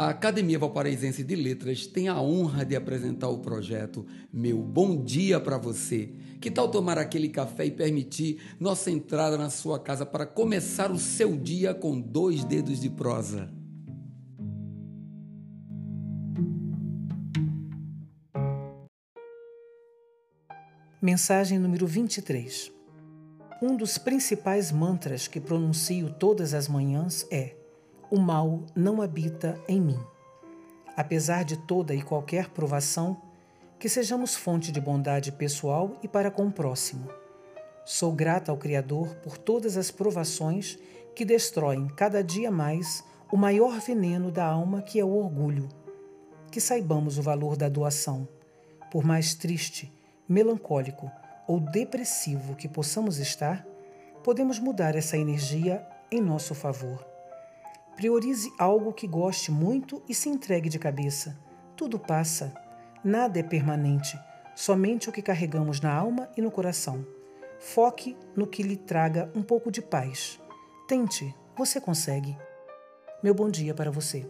A Academia Valparaísense de Letras tem a honra de apresentar o projeto Meu Bom Dia para Você. Que tal tomar aquele café e permitir nossa entrada na sua casa para começar o seu dia com dois dedos de prosa? Mensagem número 23. Um dos principais mantras que pronuncio todas as manhãs é o mal não habita em mim. Apesar de toda e qualquer provação, que sejamos fonte de bondade pessoal e para com o próximo. Sou grata ao Criador por todas as provações que destroem cada dia mais o maior veneno da alma que é o orgulho. Que saibamos o valor da doação, por mais triste, melancólico ou depressivo que possamos estar, podemos mudar essa energia em nosso favor. Priorize algo que goste muito e se entregue de cabeça. Tudo passa. Nada é permanente, somente o que carregamos na alma e no coração. Foque no que lhe traga um pouco de paz. Tente, você consegue. Meu bom dia para você.